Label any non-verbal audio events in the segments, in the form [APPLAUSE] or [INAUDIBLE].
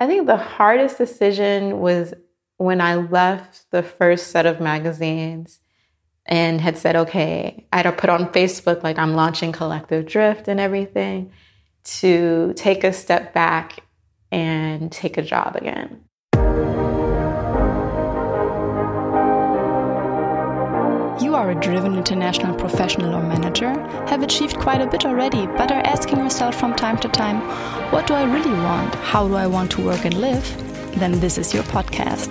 I think the hardest decision was when I left the first set of magazines and had said, okay, I had put on Facebook, like I'm launching Collective Drift and everything, to take a step back and take a job again. You are a driven international professional or manager, have achieved quite a bit already, but are asking yourself from time to time, what do I really want? How do I want to work and live? Then this is your podcast.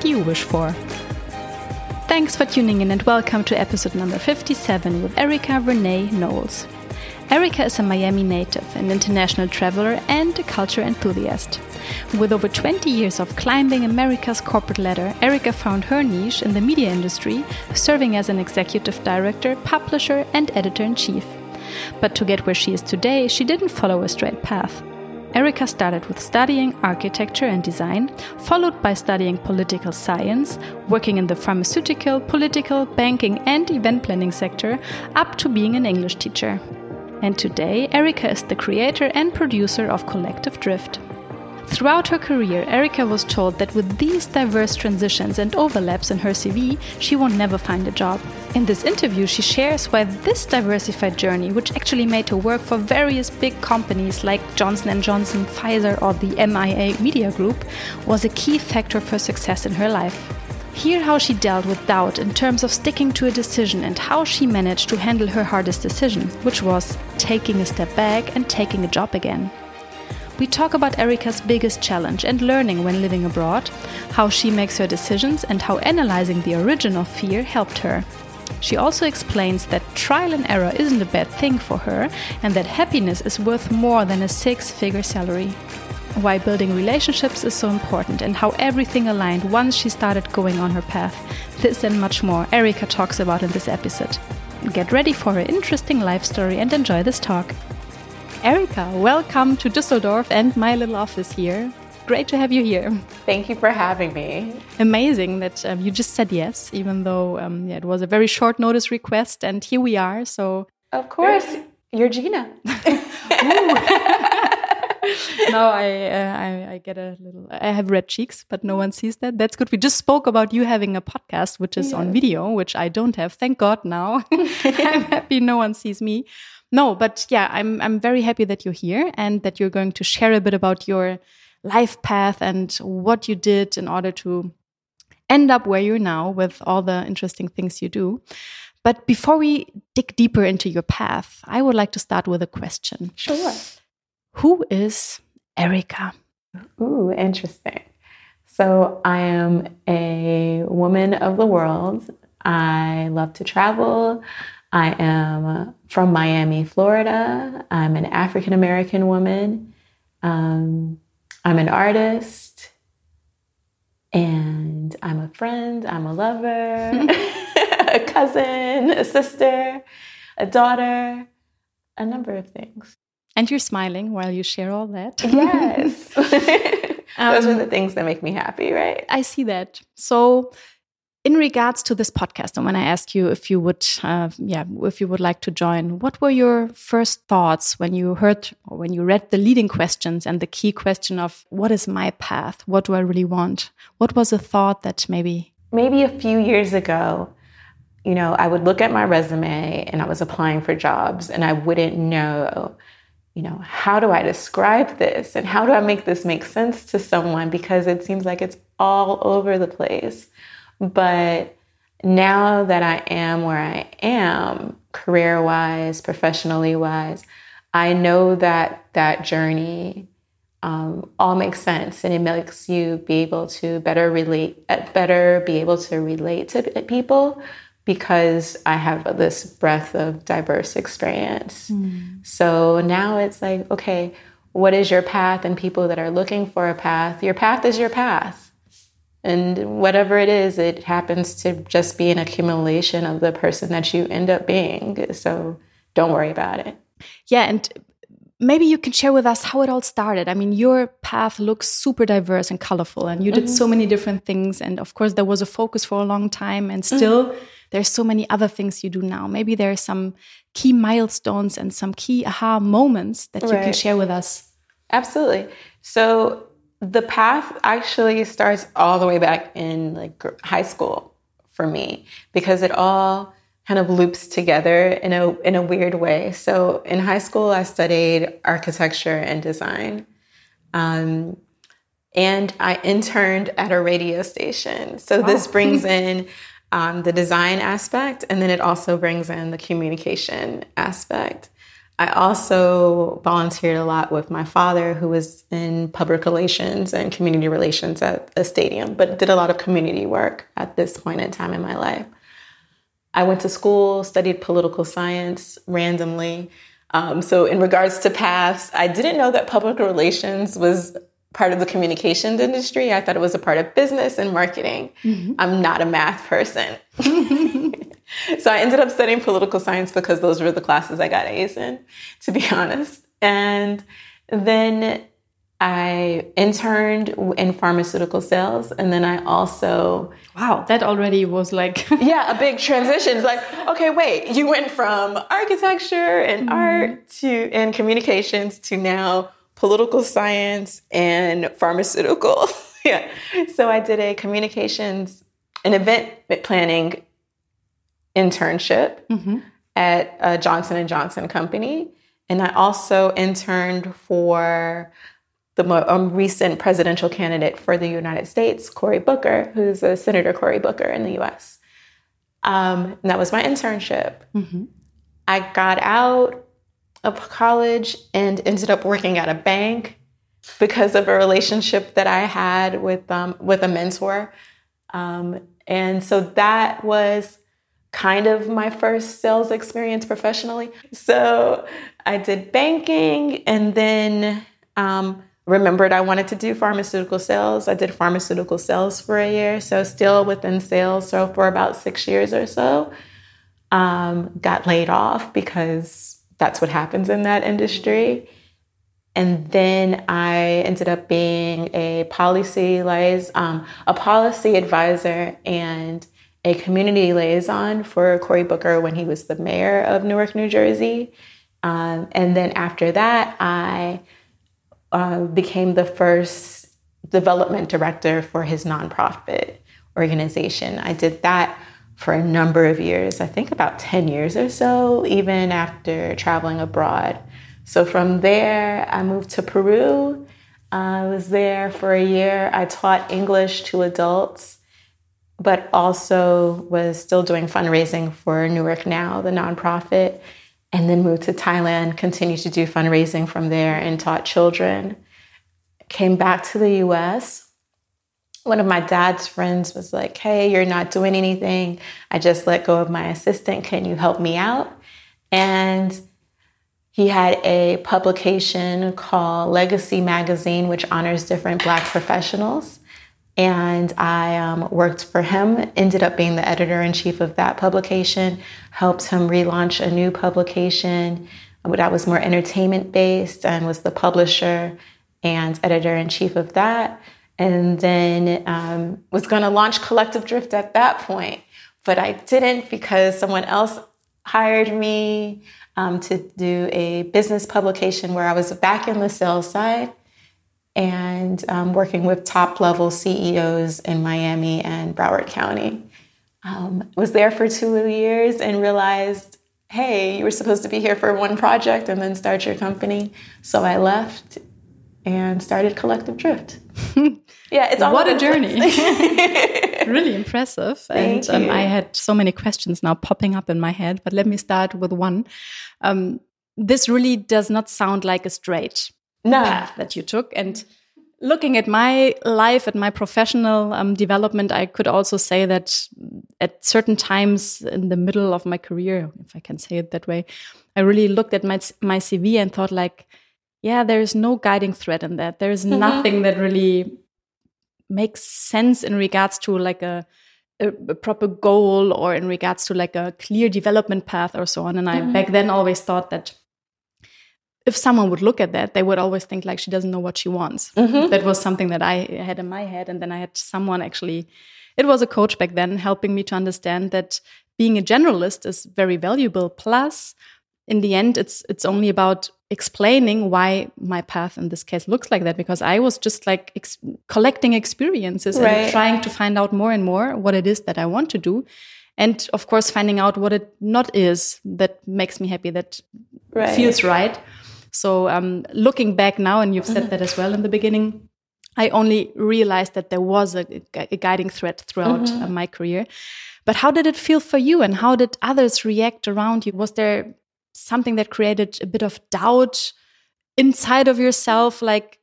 you wish for. Thanks for tuning in and welcome to episode number 57 with Erica Vernet Knowles. Erica is a Miami native, an international traveler, and a culture enthusiast. With over 20 years of climbing America's corporate ladder, Erica found her niche in the media industry, serving as an executive director, publisher, and editor in chief. But to get where she is today, she didn't follow a straight path. Erica started with studying architecture and design, followed by studying political science, working in the pharmaceutical, political, banking, and event planning sector, up to being an English teacher. And today, Erica is the creator and producer of Collective Drift. Throughout her career, Erica was told that with these diverse transitions and overlaps in her CV, she won't never find a job. In this interview, she shares why this diversified journey, which actually made her work for various big companies like Johnson & Johnson, Pfizer, or the MIA Media Group, was a key factor for success in her life. Hear how she dealt with doubt in terms of sticking to a decision and how she managed to handle her hardest decision, which was taking a step back and taking a job again. We talk about Erica's biggest challenge and learning when living abroad, how she makes her decisions, and how analyzing the origin of fear helped her. She also explains that trial and error isn't a bad thing for her and that happiness is worth more than a six figure salary. Why building relationships is so important and how everything aligned once she started going on her path. This and much more Erica talks about in this episode. Get ready for her interesting life story and enjoy this talk. Erica, welcome to Düsseldorf and my little office here. Great to have you here. Thank you for having me. Amazing that um, you just said yes, even though um, yeah, it was a very short notice request, and here we are. So, of course, you're Gina. [LAUGHS] [LAUGHS] no, I, uh, I, I get a little. I have red cheeks, but no one sees that. That's good. We just spoke about you having a podcast, which is on video, which I don't have. Thank God. Now [LAUGHS] I'm happy no one sees me no, but yeah, I'm I'm very happy that you're here and that you're going to share a bit about your life path and what you did in order to end up where you're now with all the interesting things you do. But before we dig deeper into your path, I would like to start with a question. Sure. Who is Erica? Ooh, interesting. So I am a woman of the world. I love to travel. I am from Miami, Florida. I'm an African American woman. Um, I'm an artist. And I'm a friend, I'm a lover, [LAUGHS] a cousin, a sister, a daughter, a number of things. And you're smiling while you share all that. Yes. [LAUGHS] [LAUGHS] Those um, are the things that make me happy, right? I see that. So, in regards to this podcast, and when I asked you if you would, uh, yeah, if you would like to join, what were your first thoughts when you heard or when you read the leading questions and the key question of what is my path? What do I really want? What was a thought that maybe? Maybe a few years ago, you know, I would look at my resume and I was applying for jobs and I wouldn't know, you know, how do I describe this and how do I make this make sense to someone because it seems like it's all over the place. But now that I am where I am, career wise, professionally wise, I know that that journey um, all makes sense and it makes you be able to better relate, better be able to relate to people because I have this breadth of diverse experience. Mm. So now it's like, okay, what is your path and people that are looking for a path, your path is your path. And whatever it is, it happens to just be an accumulation of the person that you end up being. So don't worry about it. Yeah. And maybe you can share with us how it all started. I mean, your path looks super diverse and colorful, and you did mm -hmm. so many different things. And of course, there was a focus for a long time, and still. Mm -hmm there's so many other things you do now. Maybe there are some key milestones and some key aha moments that right. you can share with us. Absolutely. So the path actually starts all the way back in like high school for me because it all kind of loops together in a in a weird way. So in high school, I studied architecture and design. Um, and I interned at a radio station. So wow. this brings [LAUGHS] in um, the design aspect, and then it also brings in the communication aspect. I also volunteered a lot with my father, who was in public relations and community relations at a stadium, but did a lot of community work at this point in time in my life. I went to school, studied political science randomly. Um, so, in regards to paths, I didn't know that public relations was part of the communications industry. I thought it was a part of business and marketing. Mm-hmm. I'm not a math person. [LAUGHS] so I ended up studying political science because those were the classes I got A's in, to be [LAUGHS] honest. And then I interned in pharmaceutical sales. And then I also. Wow, that already was like. [LAUGHS] yeah, a big transition. It's like, okay, wait, you went from architecture and mm-hmm. art to and communications to now political science and pharmaceutical. [LAUGHS] yeah. So I did a communications an event planning internship mm-hmm. at a Johnson and Johnson company, and I also interned for the um, recent presidential candidate for the United States, Cory Booker, who's a Senator Cory Booker in the U.S. Um, and that was my internship. Mm-hmm. I got out of college and ended up working at a bank because of a relationship that I had with um, with a mentor. Um, and so that was kind of my first sales experience professionally. So I did banking and then um, remembered I wanted to do pharmaceutical sales. I did pharmaceutical sales for a year, so still within sales. So for about six years or so, um, got laid off because that's what happens in that industry. And then I ended up being a policy um, a policy advisor and a community liaison for Cory Booker when he was the mayor of Newark, New Jersey. Um, and then after that, I uh, became the first development director for his nonprofit organization. I did that for a number of years, I think about 10 years or so, even after traveling abroad. So from there, I moved to Peru. I was there for a year. I taught English to adults, but also was still doing fundraising for Newark Now, the nonprofit, and then moved to Thailand, continued to do fundraising from there, and taught children. Came back to the US one of my dad's friends was like, Hey, you're not doing anything. I just let go of my assistant. Can you help me out? And he had a publication called Legacy Magazine, which honors different Black professionals. And I um, worked for him, ended up being the editor in chief of that publication, helped him relaunch a new publication that was more entertainment based and was the publisher and editor in chief of that and then um, was going to launch Collective Drift at that point. But I didn't because someone else hired me um, to do a business publication where I was back in the sales side and um, working with top level CEOs in Miami and Broward County. Um, was there for two years and realized, hey, you were supposed to be here for one project and then start your company. So I left and started Collective Drift. [LAUGHS] yeah, it's what a journey. [LAUGHS] really impressive. Thank and um, I had so many questions now popping up in my head, but let me start with one. Um, this really does not sound like a straight no. path that you took. And looking at my life, at my professional um, development, I could also say that at certain times in the middle of my career, if I can say it that way, I really looked at my my CV and thought like, yeah, there's no guiding thread in that. There's mm -hmm. nothing that really makes sense in regards to like a, a, a, proper goal or in regards to like a clear development path or so on. And I mm -hmm. back then always thought that if someone would look at that, they would always think like she doesn't know what she wants. Mm -hmm. That was something that I had in my head. And then I had someone actually, it was a coach back then helping me to understand that being a generalist is very valuable. Plus, in the end, it's it's only about explaining why my path in this case looks like that because I was just like ex collecting experiences right. and trying to find out more and more what it is that I want to do. And of course, finding out what it not is that makes me happy, that right. feels right. So, um, looking back now, and you've said that as well in the beginning, I only realized that there was a, a guiding thread throughout mm -hmm. my career. But how did it feel for you, and how did others react around you? Was there something that created a bit of doubt inside of yourself like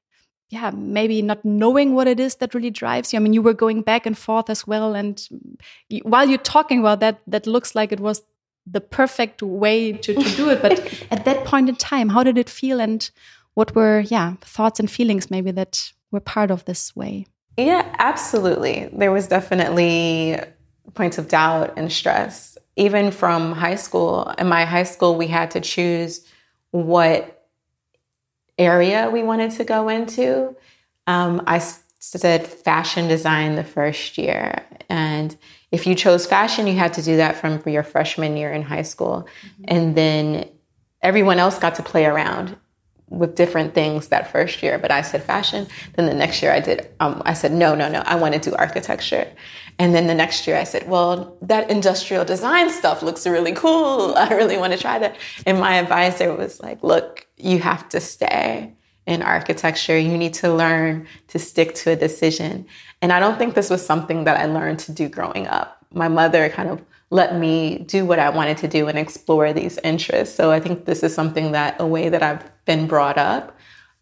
yeah maybe not knowing what it is that really drives you i mean you were going back and forth as well and while you're talking about that that looks like it was the perfect way to, to do it but [LAUGHS] at that point in time how did it feel and what were yeah thoughts and feelings maybe that were part of this way yeah absolutely there was definitely points of doubt and stress even from high school. In my high school, we had to choose what area we wanted to go into. Um, I said fashion design the first year. And if you chose fashion, you had to do that from your freshman year in high school. Mm-hmm. And then everyone else got to play around with different things that first year, but I said fashion. Then the next year I did, um, I said, no, no, no, I want to do architecture. And then the next year I said, well, that industrial design stuff looks really cool. [LAUGHS] I really want to try that. And my advisor was like, look, you have to stay in architecture. You need to learn to stick to a decision. And I don't think this was something that I learned to do growing up. My mother kind of let me do what I wanted to do and explore these interests. So I think this is something that a way that I've been brought up.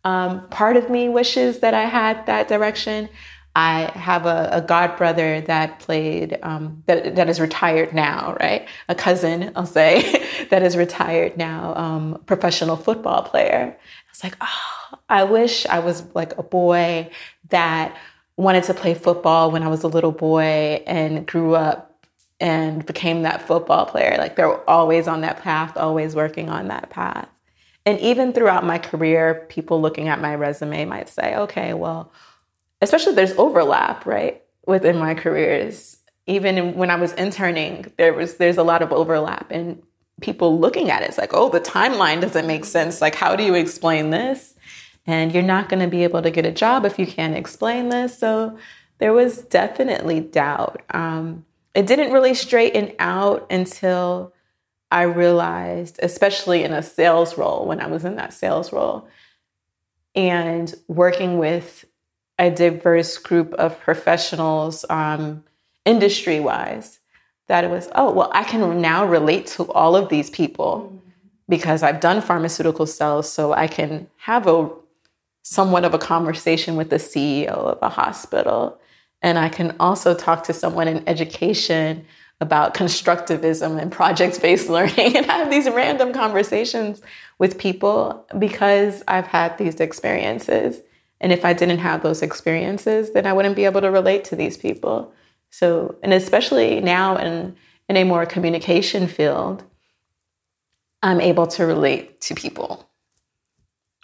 Um, part of me wishes that I had that direction. I have a, a god brother that played um, that that is retired now, right? A cousin, I'll say, [LAUGHS] that is retired now, um, professional football player. I was like, oh, I wish I was like a boy that wanted to play football when I was a little boy and grew up and became that football player. Like they're always on that path, always working on that path. And even throughout my career, people looking at my resume might say, okay, well, especially there's overlap, right, within my careers. Even when I was interning, there was there's a lot of overlap and people looking at it, it's like, oh, the timeline doesn't make sense. Like, how do you explain this? And you're not going to be able to get a job if you can't explain this. So there was definitely doubt. Um, it didn't really straighten out until I realized, especially in a sales role, when I was in that sales role and working with a diverse group of professionals, um, industry wise, that it was, oh, well, I can now relate to all of these people because I've done pharmaceutical sales, so I can have a somewhat of a conversation with the CEO of a hospital. And I can also talk to someone in education about constructivism and project based [LAUGHS] learning and have these random conversations with people because I've had these experiences. And if I didn't have those experiences, then I wouldn't be able to relate to these people. So, and especially now in, in a more communication field, I'm able to relate to people.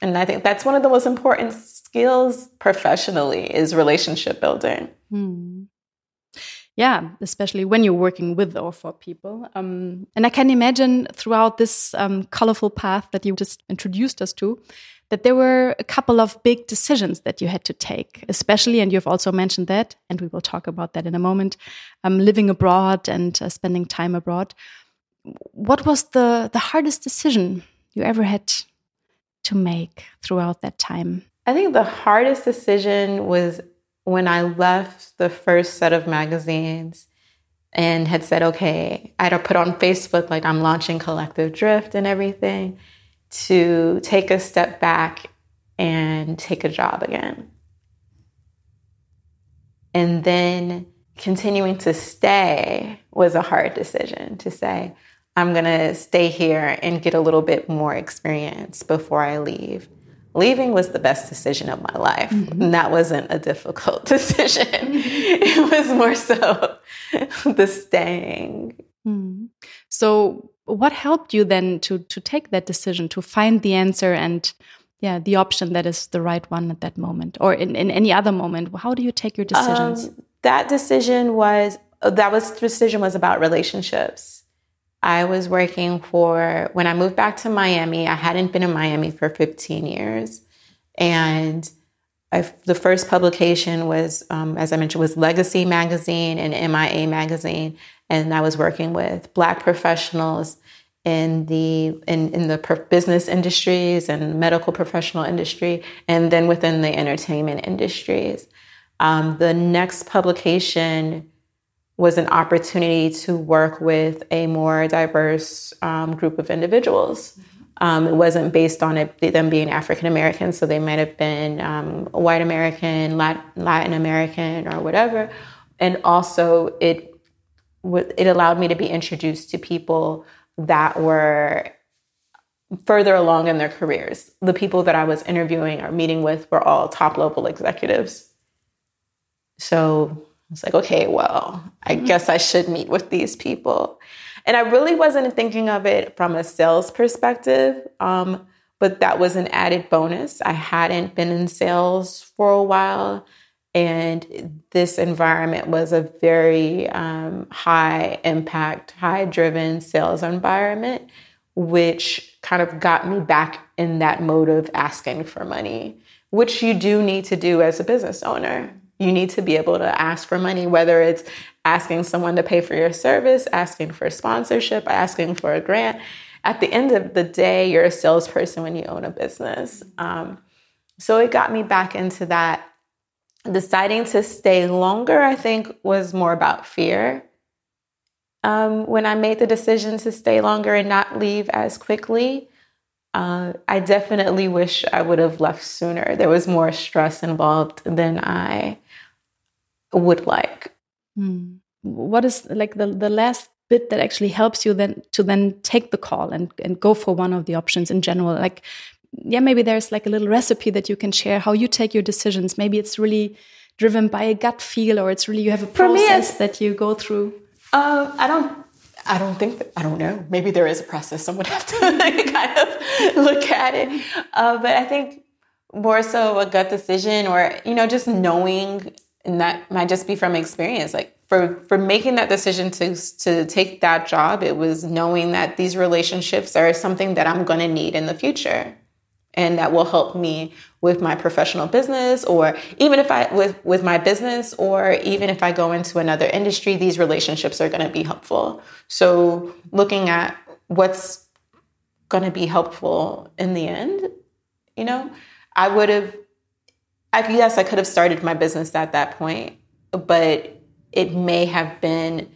And I think that's one of the most important skills professionally is relationship building. Hmm. Yeah, especially when you're working with or for people. Um, and I can imagine throughout this um, colorful path that you just introduced us to, that there were a couple of big decisions that you had to take, especially, and you've also mentioned that, and we will talk about that in a moment, um, living abroad and uh, spending time abroad. What was the, the hardest decision you ever had to make throughout that time? I think the hardest decision was when I left the first set of magazines and had said, okay, I had put on Facebook, like I'm launching Collective Drift and everything to take a step back and take a job again. And then continuing to stay was a hard decision to say, I'm going to stay here and get a little bit more experience before I leave. leaving was the best decision of my life. Mm-hmm. And that wasn't a difficult [LAUGHS] decision. it was more so [LAUGHS] the staying. Mm. So what helped you then to to take that decision, to find the answer and yeah, the option that is the right one at that moment or in, in any other moment? How do you take your decisions? Um, that decision was that was decision was about relationships. I was working for when I moved back to Miami. I hadn't been in Miami for 15 years, and I, the first publication was, um, as I mentioned, was Legacy Magazine and MIA Magazine, and I was working with Black professionals in the in, in the business industries and medical professional industry, and then within the entertainment industries. Um, the next publication was an opportunity to work with a more diverse um, group of individuals. Um, it wasn't based on it, them being African American, so they might have been um, white American, Latin American, or whatever. And also, it it allowed me to be introduced to people that were further along in their careers. The people that I was interviewing or meeting with were all top level executives. So it's like, okay, well, I mm-hmm. guess I should meet with these people. And I really wasn't thinking of it from a sales perspective, um, but that was an added bonus. I hadn't been in sales for a while. And this environment was a very um, high impact, high driven sales environment, which kind of got me back in that mode of asking for money, which you do need to do as a business owner. You need to be able to ask for money, whether it's asking someone to pay for your service, asking for sponsorship, asking for a grant. At the end of the day, you're a salesperson when you own a business. Um, so it got me back into that deciding to stay longer, I think, was more about fear. Um, when I made the decision to stay longer and not leave as quickly, uh, I definitely wish I would have left sooner. There was more stress involved than I would like. Hmm. What is like the, the last bit that actually helps you then to then take the call and, and go for one of the options in general? Like yeah, maybe there's like a little recipe that you can share how you take your decisions. Maybe it's really driven by a gut feel, or it's really you have a process that you go through. Uh, I don't. I don't think. That, I don't know. Maybe there is a process. Someone have to [LAUGHS] kind of look at it. Uh, but I think more so a gut decision, or you know, just knowing, and that might just be from experience. Like for for making that decision to to take that job, it was knowing that these relationships are something that I'm going to need in the future and that will help me with my professional business or even if i with with my business or even if i go into another industry these relationships are going to be helpful so looking at what's going to be helpful in the end you know i would have I, yes i could have started my business at that point but it may have been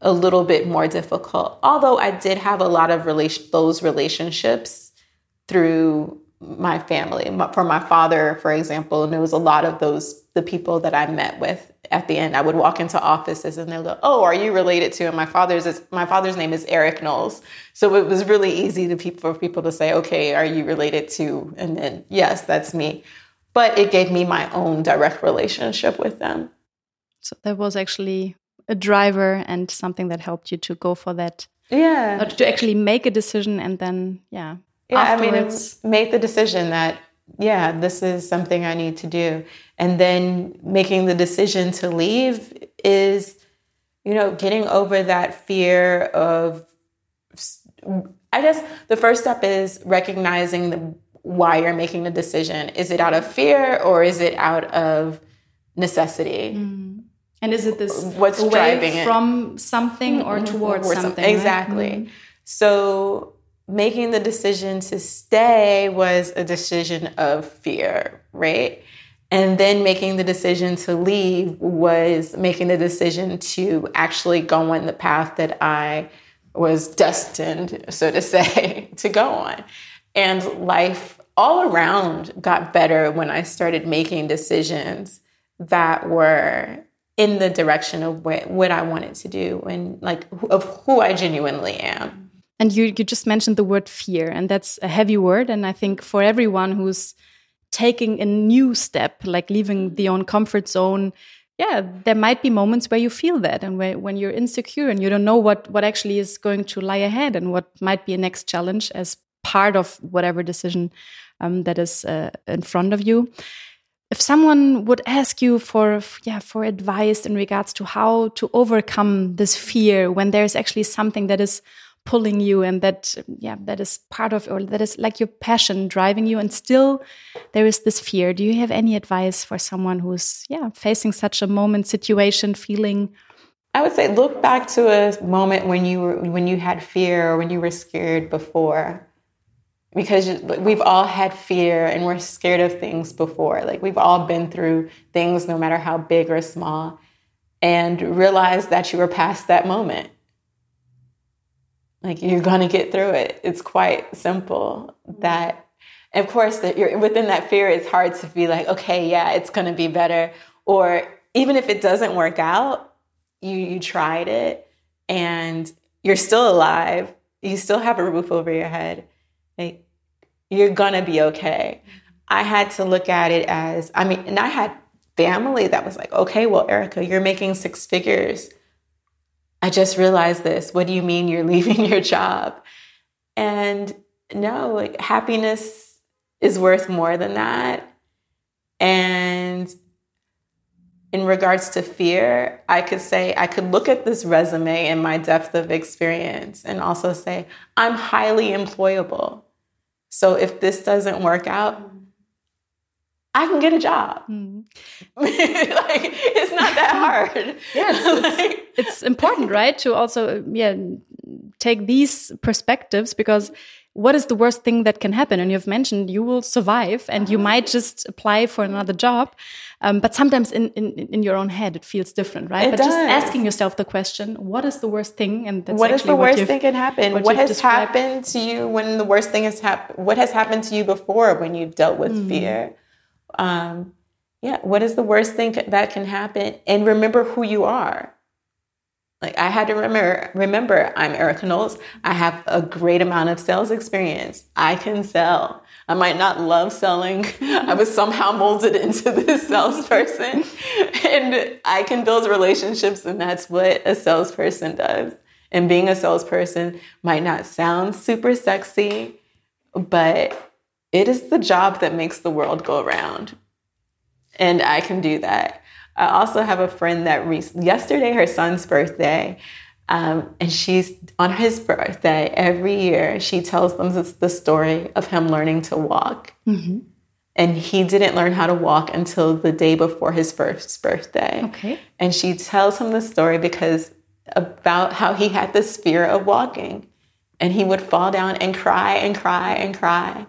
a little bit more difficult although i did have a lot of relation those relationships through my family. For my father, for example, and there was a lot of those the people that I met with at the end. I would walk into offices and they'll go, "Oh, are you related to?" And my father's is, my father's name is Eric Knowles, so it was really easy to people for people to say, "Okay, are you related to?" And then yes, that's me. But it gave me my own direct relationship with them. So there was actually a driver and something that helped you to go for that. Yeah. To actually make a decision and then yeah yeah, afterwards. I mean, make the decision that yeah, this is something I need to do, and then making the decision to leave is, you know, getting over that fear of. I guess the first step is recognizing the, why you're making the decision. Is it out of fear or is it out of necessity? Mm. And is it this what's driving from something or mm-hmm. towards something? something? Exactly. Right? Mm. So making the decision to stay was a decision of fear, right? And then making the decision to leave was making the decision to actually go on the path that I was destined, so to say, [LAUGHS] to go on. And life all around got better when I started making decisions that were in the direction of what, what I wanted to do and like of who I genuinely am. And you, you just mentioned the word fear, and that's a heavy word. And I think for everyone who's taking a new step, like leaving mm-hmm. the own comfort zone, yeah, there might be moments where you feel that and where, when you're insecure and you don't know what, what actually is going to lie ahead and what might be a next challenge as part of whatever decision um, that is uh, in front of you. If someone would ask you for yeah for advice in regards to how to overcome this fear when there's actually something that is pulling you and that yeah that is part of or that is like your passion driving you and still there is this fear do you have any advice for someone who's yeah facing such a moment situation feeling i would say look back to a moment when you were when you had fear or when you were scared before because we've all had fear and we're scared of things before like we've all been through things no matter how big or small and realize that you were past that moment like you're going to get through it. It's quite simple. Mm-hmm. That, of course, that you're within that fear. It's hard to be like, okay, yeah, it's going to be better. Or even if it doesn't work out, you you tried it and you're still alive. You still have a roof over your head. Like you're gonna be okay. I had to look at it as I mean, and I had family that was like, okay, well, Erica, you're making six figures I just realized this. What do you mean you're [LAUGHS] leaving your job? And no, like happiness is worth more than that. And in regards to fear, I could say, I could look at this resume and my depth of experience and also say, I'm highly employable. So if this doesn't work out, I can get a job. Mm. [LAUGHS] like it's not that hard. [LAUGHS] it's, like, it's, it's, important, right? To also yeah take these perspectives because what is the worst thing that can happen? And you've mentioned you will survive and you might just apply for another job. Um, but sometimes in, in, in your own head, it feels different, right? It but does. just asking yourself the question, what is the worst thing? And that's what is the worst thing can happen? What, what has described. happened to you when the worst thing has happened? What has happened to you before when you've dealt with mm. fear? um, yeah, what is the worst thing that can happen? And remember who you are. Like I had to remember, remember, I'm Erica Knowles. I have a great amount of sales experience. I can sell. I might not love selling. [LAUGHS] I was somehow molded into [LAUGHS] this salesperson, [LAUGHS] and I can build relationships, and that's what a salesperson does. And being a salesperson might not sound super sexy, but it is the job that makes the world go around. And I can do that. I also have a friend that re- yesterday, her son's birthday, um, and she's on his birthday every year. She tells them the story of him learning to walk. Mm-hmm. And he didn't learn how to walk until the day before his first birthday. Okay. And she tells him the story because about how he had this fear of walking. And he would fall down and cry and cry and cry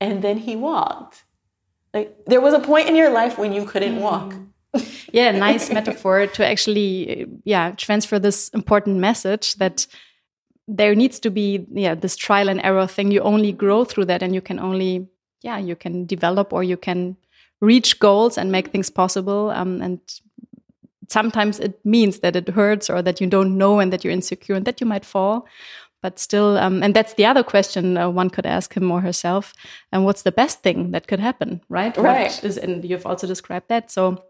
and then he walked. Like there was a point in your life when you couldn't mm. walk. yeah, nice [LAUGHS] metaphor to actually yeah, transfer this important message that there needs to be yeah, this trial and error thing. You only grow through that and you can only yeah, you can develop or you can reach goals and make things possible um, and sometimes it means that it hurts or that you don't know and that you're insecure and that you might fall but still um, and that's the other question uh, one could ask him or herself and what's the best thing that could happen right? Right. is, and you've also described that. So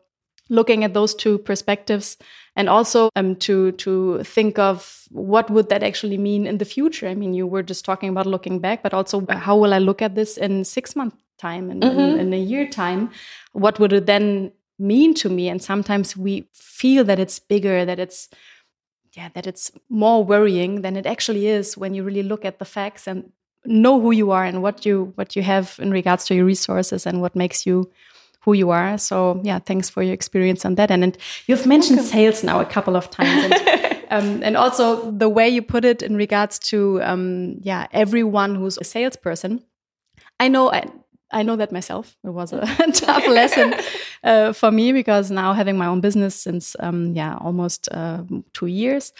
looking at those two perspectives and also um, to to think of what would that actually mean in the future. I mean you were just talking about looking back but also how will i look at this in six months time and mm -hmm. in, mm-hmm. in a year time? What would it then mean to me? And sometimes we feel that it's bigger that it's yeah that it's more worrying than it actually is when you really look at the facts and know who you are and what you what you have in regards to your resources and what makes you who you are. So yeah thanks for your experience on that. And, and you've mentioned sales now a couple of times. And, [LAUGHS] um, and also the way you put it in regards to um, yeah everyone who's a salesperson. I know I, I know that myself. It was a [LAUGHS] [LAUGHS] tough lesson uh, for me because now having my own business since um, yeah almost uh, two years,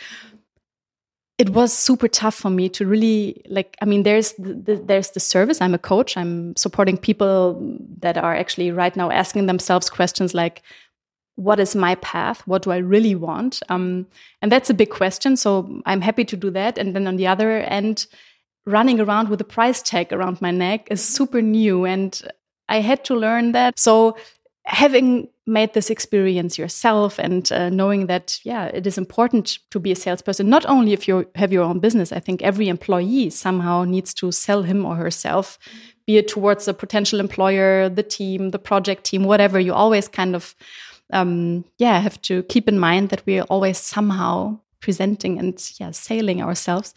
it was super tough for me to really like. I mean, there's the, the, there's the service. I'm a coach. I'm supporting people that are actually right now asking themselves questions like, "What is my path? What do I really want?" Um, and that's a big question. So I'm happy to do that. And then on the other end running around with a price tag around my neck is super new and I had to learn that. So having made this experience yourself and uh, knowing that yeah it is important to be a salesperson not only if you have your own business i think every employee somehow needs to sell him or herself be it towards a potential employer the team the project team whatever you always kind of um, yeah have to keep in mind that we're always somehow presenting and yeah selling ourselves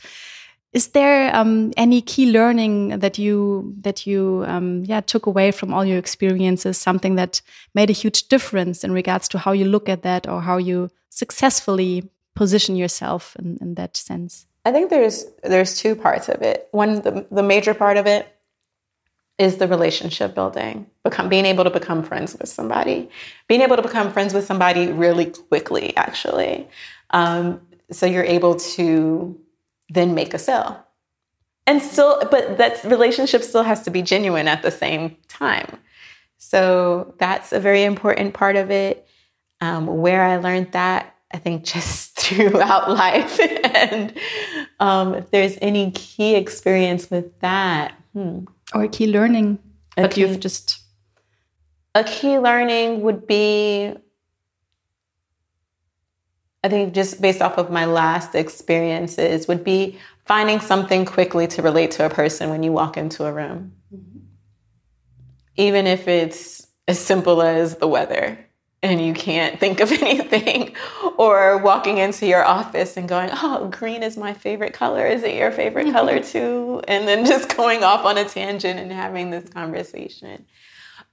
is there um, any key learning that you that you um, yeah took away from all your experiences? Something that made a huge difference in regards to how you look at that or how you successfully position yourself in, in that sense? I think there's there's two parts of it. One, the, the major part of it is the relationship building, become being able to become friends with somebody, being able to become friends with somebody really quickly, actually. Um, so you're able to then make a sale. And still, but that relationship still has to be genuine at the same time. So that's a very important part of it. Um, where I learned that, I think [LAUGHS] just throughout life. [LAUGHS] and um, if there's any key experience with that, hmm. or a key learning that key, you've just. A key learning would be I think just based off of my last experiences would be finding something quickly to relate to a person when you walk into a room. Mm-hmm. Even if it's as simple as the weather and you can't think of [LAUGHS] anything, or walking into your office and going, Oh, green is my favorite color. Is it your favorite color [LAUGHS] too? And then just [LAUGHS] going off on a tangent and having this conversation.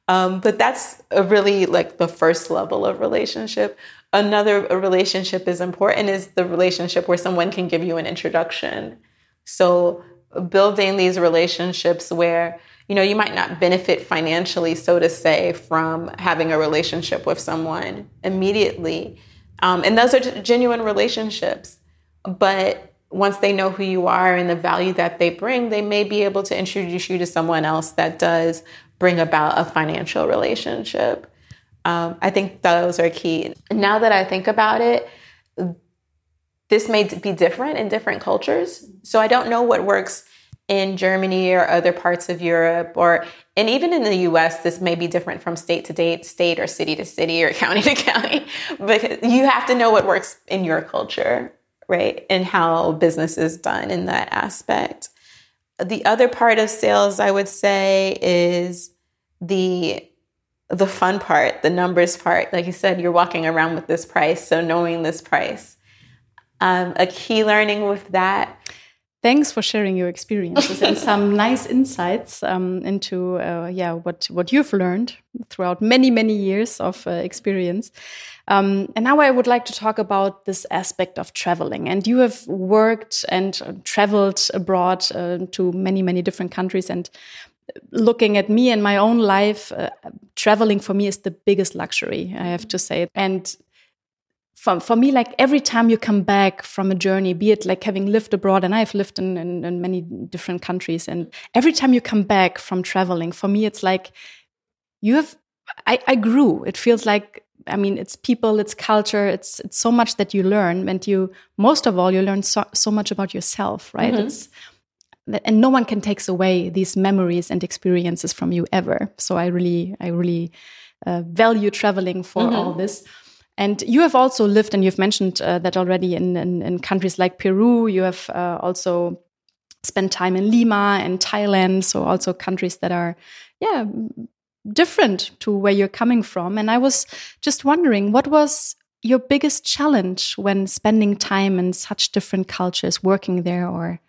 Um, but that's really like the first level of relationship. Another relationship is important is the relationship where someone can give you an introduction. So building these relationships where you know you might not benefit financially so to say from having a relationship with someone immediately. Um, and those are genuine relationships. But once they know who you are and the value that they bring they may be able to introduce you to someone else that does bring about a financial relationship um, I think those are key. Now that I think about it, this may be different in different cultures. So I don't know what works in Germany or other parts of Europe, or and even in the U.S. This may be different from state to state, state or city to city or [LAUGHS] county to county. But you have to know what works in your culture, right, and how business is done in that aspect. The other part of sales, I would say, is the the fun part, the numbers part. Like you said, you're walking around with this price, so knowing this price. Um, a key learning with that. Thanks for sharing your experiences and some [LAUGHS] nice insights um, into uh, yeah what what you've learned throughout many many years of uh, experience. Um, and now I would like to talk about this aspect of traveling. And you have worked and traveled abroad uh, to many many different countries. And looking at me and my own life, uh, traveling for me is the biggest luxury, I have to say. And for, for me, like every time you come back from a journey, be it like having lived abroad, and I've lived in, in, in many different countries, and every time you come back from traveling, for me, it's like you have, I, I grew. It feels like I mean, it's people, it's culture, it's it's so much that you learn, and you most of all you learn so, so much about yourself, right? Mm -hmm. It's and no one can take away these memories and experiences from you ever. So I really, I really uh, value traveling for mm -hmm. all this. And you have also lived, and you've mentioned uh, that already in, in, in, countries like Peru. You have uh, also spent time in Lima and Thailand, so also countries that are, yeah, different to where you're coming from. And I was just wondering, what was your biggest challenge when spending time in such different cultures, working there, or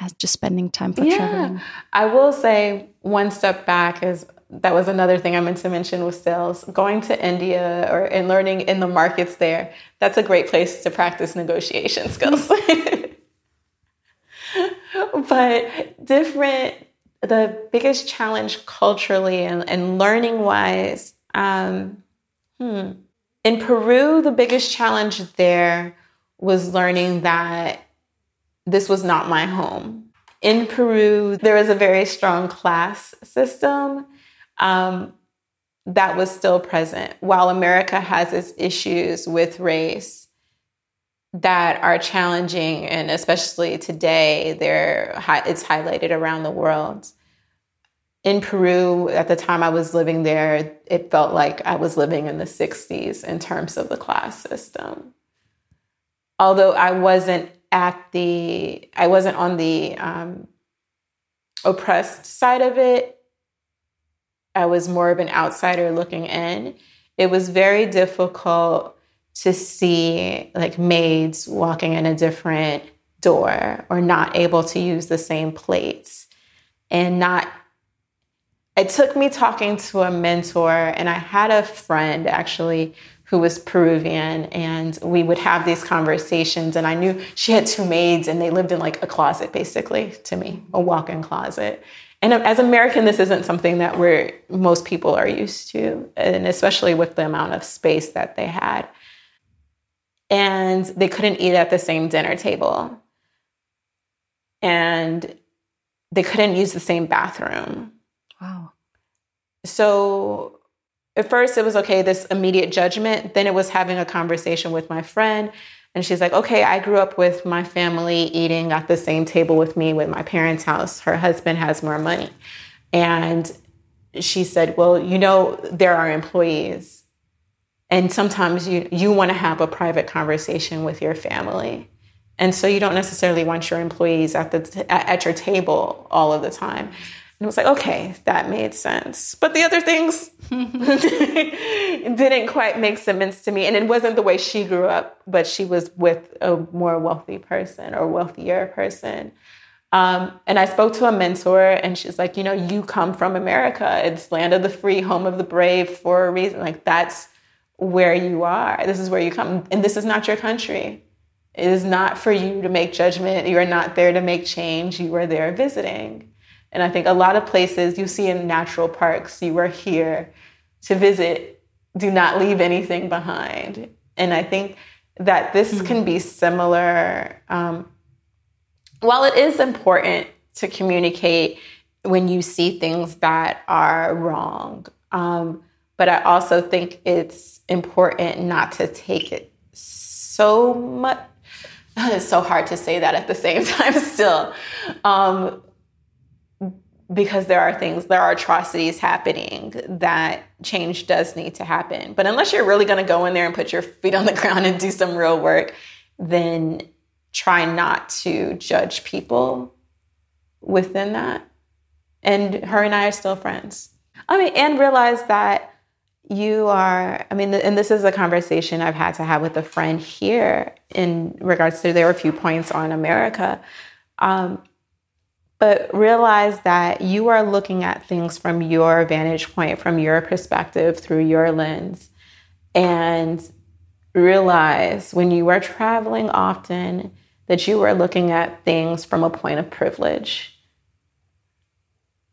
yeah, just spending time for yeah. traveling. I will say one step back is that was another thing I meant to mention with sales. Going to India or and learning in the markets there, that's a great place to practice negotiation [LAUGHS] skills. but different, the biggest challenge culturally and, and learning wise, um, hmm. in Peru, the biggest challenge there was learning that this was not my home. In Peru, there was a very strong class system um, that was still present, while America has its issues with race that are challenging, and especially today, they're it's highlighted around the world. in Peru, at the time I was living there, it felt like I was living in the 60s in terms of the class system. Although I wasn't at the, I wasn't on the um, oppressed side of it, I was more of an outsider looking in. It was very difficult to see like maids walking in a different door or not able to use the same plates and not it took me talking to a mentor and i had a friend actually who was peruvian and we would have these conversations and i knew she had two maids and they lived in like a closet basically to me a walk-in closet and as american this isn't something that we're most people are used to and especially with the amount of space that they had and they couldn't eat at the same dinner table and they couldn't use the same bathroom. Wow. So at first it was okay, this immediate judgment. Then it was having a conversation with my friend. And she's like, okay, I grew up with my family eating at the same table with me with my parents' house. Her husband has more money. And she said, well, you know, there are employees. And sometimes you, you want to have a private conversation with your family. And so you don't necessarily want your employees at the t- at your table all of the time. And I was like, okay, that made sense. But the other things [LAUGHS] didn't quite make sense to me. And it wasn't the way she grew up, but she was with a more wealthy person or wealthier person. Um, and I spoke to a mentor, and she's like, you know, you come from America. It's land of the free, home of the brave for a reason. Like, that's where you are. This is where you come. And this is not your country. It is not for you to make judgment. You are not there to make change. You are there visiting. And I think a lot of places you see in natural parks, you are here to visit. Do not leave anything behind. And I think that this mm-hmm. can be similar. Um, while it is important to communicate when you see things that are wrong, um, but I also think it's important not to take it so much it's [LAUGHS] so hard to say that at the same [LAUGHS] time still um, because there are things there are atrocities happening that change does need to happen. But unless you're really going to go in there and put your feet on the [LAUGHS] ground and do some real work then try not to judge people within that. And her and i are still friends. I mean and realize that you are i mean and this is a conversation i've had to have with a friend here in regards to there were a few points on america. Um, but realize that you are looking at things from your vantage point from your perspective through your lens and realize when you are traveling often that you are looking at things from a point of privilege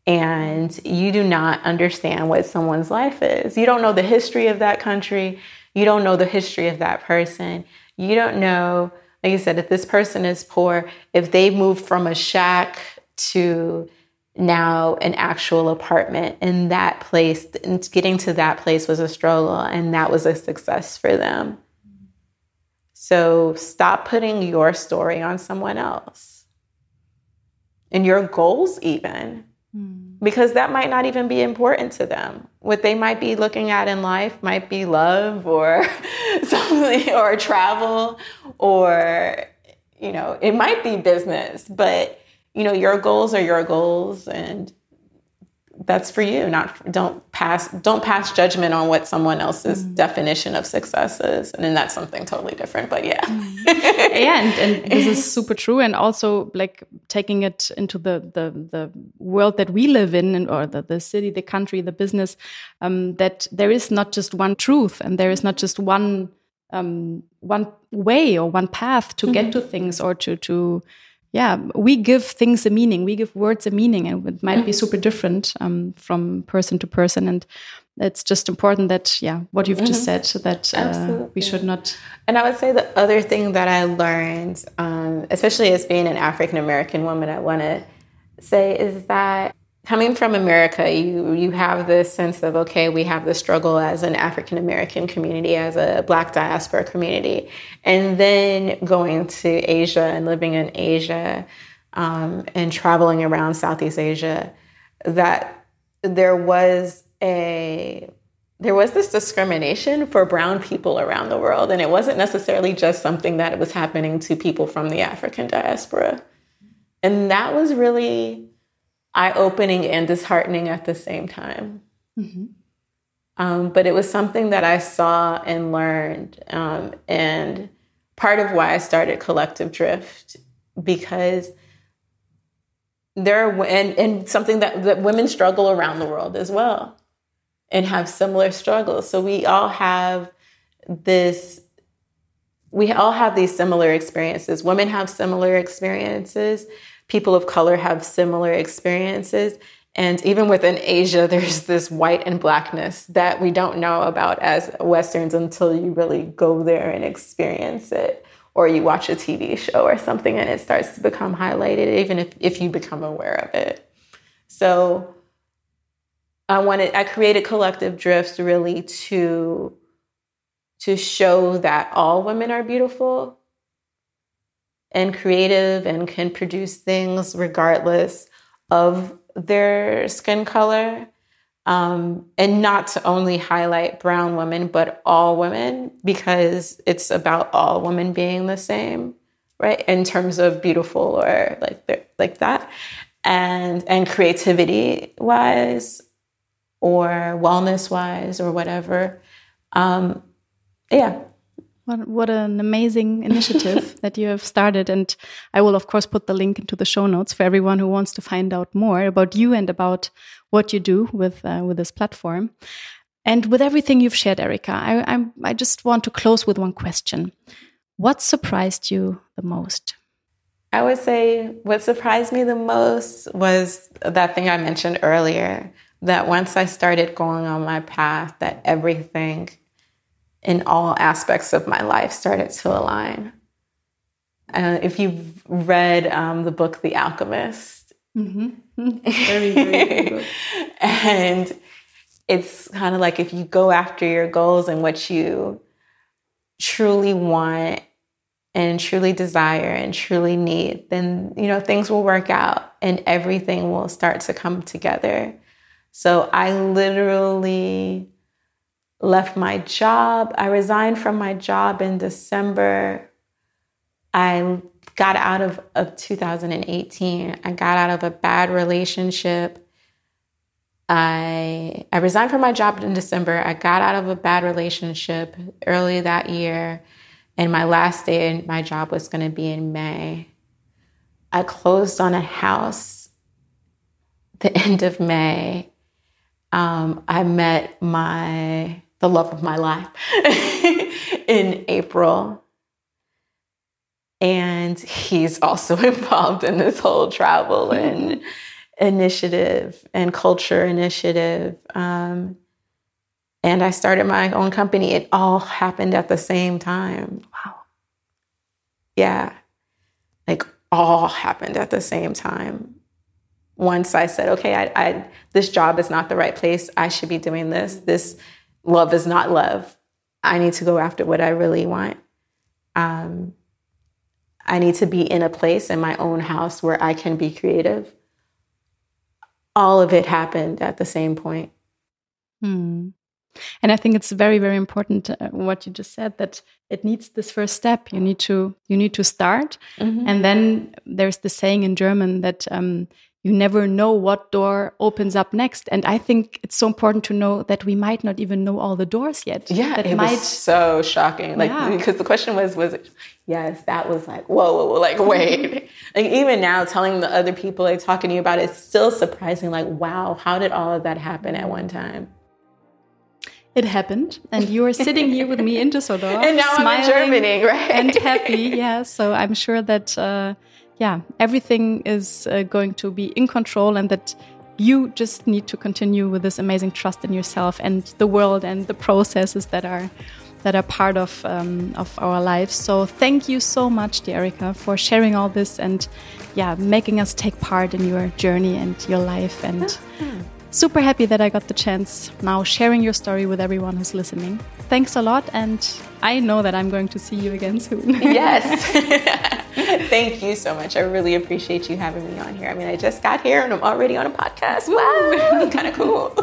and you do not understand what someone's life is. You don't know the history of that country. You don't know the history of that person. You don't know, like you said, if this person is poor, if they moved from a shack to now an actual apartment in that place, and getting to that place was a struggle and that was a success for them. So stop putting your story on someone else and your goals, even. Hmm. Because that might not even be important to them. What they might be looking at in life might be love or [LAUGHS] something or travel or you know, it might be business, but you know, your goals are your goals and that's for you not don't pass don't pass judgment on what someone else's mm. definition of success is and then that's something totally different but yeah mm. [LAUGHS] yeah and, and, this is [LAUGHS] super true and also like taking it into the the, the world that we live in and, or the, the city the country the business um, that there is not just one truth and there is not just one um, one way or one path to mm -hmm. get mm-hmm. to things or to to yeah, we give things a meaning. We give words a meaning, and it might be super different um, from person to person. And it's just important that, yeah, what you've mm -hmm. just mm-hmm. said, that uh, we should not. And I would say the other thing that I learned, um, especially as being an African American woman, I want to say is that coming from America, you you have this sense of okay, we have the struggle as an African American community, as a Black diaspora community, and then going to Asia and living in Asia um, and traveling around Southeast Asia, that there was a there was this discrimination for brown people around the world. And it wasn't necessarily just something that was happening to people from the african diaspora. And that was really eye-opening and disheartening at the same time mm-hmm. um, but it was something that i saw and learned um, and part of why i started collective drift because there are, and, and something that, that women struggle around the world as well and have similar struggles. So we all have this, we all have these similar experiences. Women have similar experiences. People of color have similar experiences. And even within Asia, [LAUGHS] there's this white and blackness that we don't know about as Westerns until you really go there and experience it or you watch a TV show or something and it starts to become highlighted, even if, if you become aware of it. So I wanted, I created Collective Drifts really to, to show that all women are beautiful and creative and can produce things regardless of their skin color um, and not to only highlight brown women, but all women, because it's about all women being the same, right? In terms of beautiful or like like that, and and creativity wise, or wellness wise, or whatever. Um, yeah, what, what an amazing initiative [LAUGHS] that you have started. And I will, of course, put the link into the show notes for everyone who wants to find out more about you and about what you do with, uh, with this platform. And with everything you've shared, Erica, I, I'm, I just want to close with one question. What surprised you the most? I would say what surprised me the most was that thing I mentioned earlier that once I started going on my path, that everything in all aspects of my life started to align. Uh, if you've read um, the book The Alchemist, mm-hmm. [LAUGHS] very, very book. and it's kind of like if you go after your goals and what you truly want and truly desire and truly need, then you know things will work out and everything will start to come together. So I literally left my job. I resigned from my job in December. I got out of, of 2018. I got out of a bad relationship. I I resigned from my job in December. I got out of a bad relationship early that year, and my last day in my job was going to be in May. I closed on a house the [LAUGHS] end of May. Um, I met my the love of my life [LAUGHS] in April. And he's also [LAUGHS] involved in this whole travel and initiative and culture initiative. Um, and I started my own company. It all happened at the same time. Wow. Yeah. Like all happened at the same time. Once I said, okay, I, I this job is not the right place. I should be doing this. This love is not love. I need to go after what I really want. Um, I need to be in a place in my own house where I can be creative. All of it happened at the same point. Hmm. And I think it's very, very important uh, what you just said that it needs this first step. You need to you need to start, mm -hmm. and then there's the saying in German that um, you never know what door opens up next. And I think it's so important to know that we might not even know all the doors yet. Yeah, that it might... was so shocking. Like yeah. because the question was, was it, yes, that was like, whoa, whoa, whoa like wait. [LAUGHS] like even now, telling the other people like talking to you about it, it's still surprising. Like wow, how did all of that happen at one time? It happened, and you are sitting here with me in Düsseldorf, [LAUGHS] and now I'm in Germany, [LAUGHS] right? And happy, yeah. So I'm sure that. Uh, yeah, everything is uh, going to be in control and that you just need to continue with this amazing trust in yourself and the world and the processes that are that are part of um, of our lives. So thank you so much, Erica, for sharing all this and yeah, making us take part in your journey and your life. And super happy that I got the chance now sharing your story with everyone who's listening. Thanks a lot and I know that I'm going to see you again soon. [LAUGHS] yes. [LAUGHS] Thank you so much. I really appreciate you having me on here. I mean, I just got here and I'm already on a podcast. Wow, [LAUGHS] kind of cool.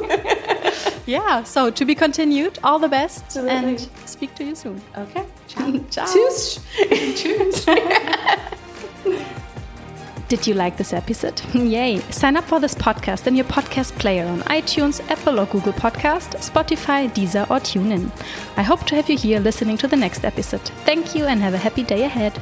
yeah, so to be continued. All the best Absolutely. and speak to you soon. Okay. Ciao. Ciao. Tschüss. Tschüss. Did you like this episode? [LAUGHS] Yay! Sign up for this podcast in your podcast player on iTunes, Apple or Google Podcast, Spotify, Deezer, or TuneIn. I hope to have you here listening to the next episode. Thank you and have a happy day ahead.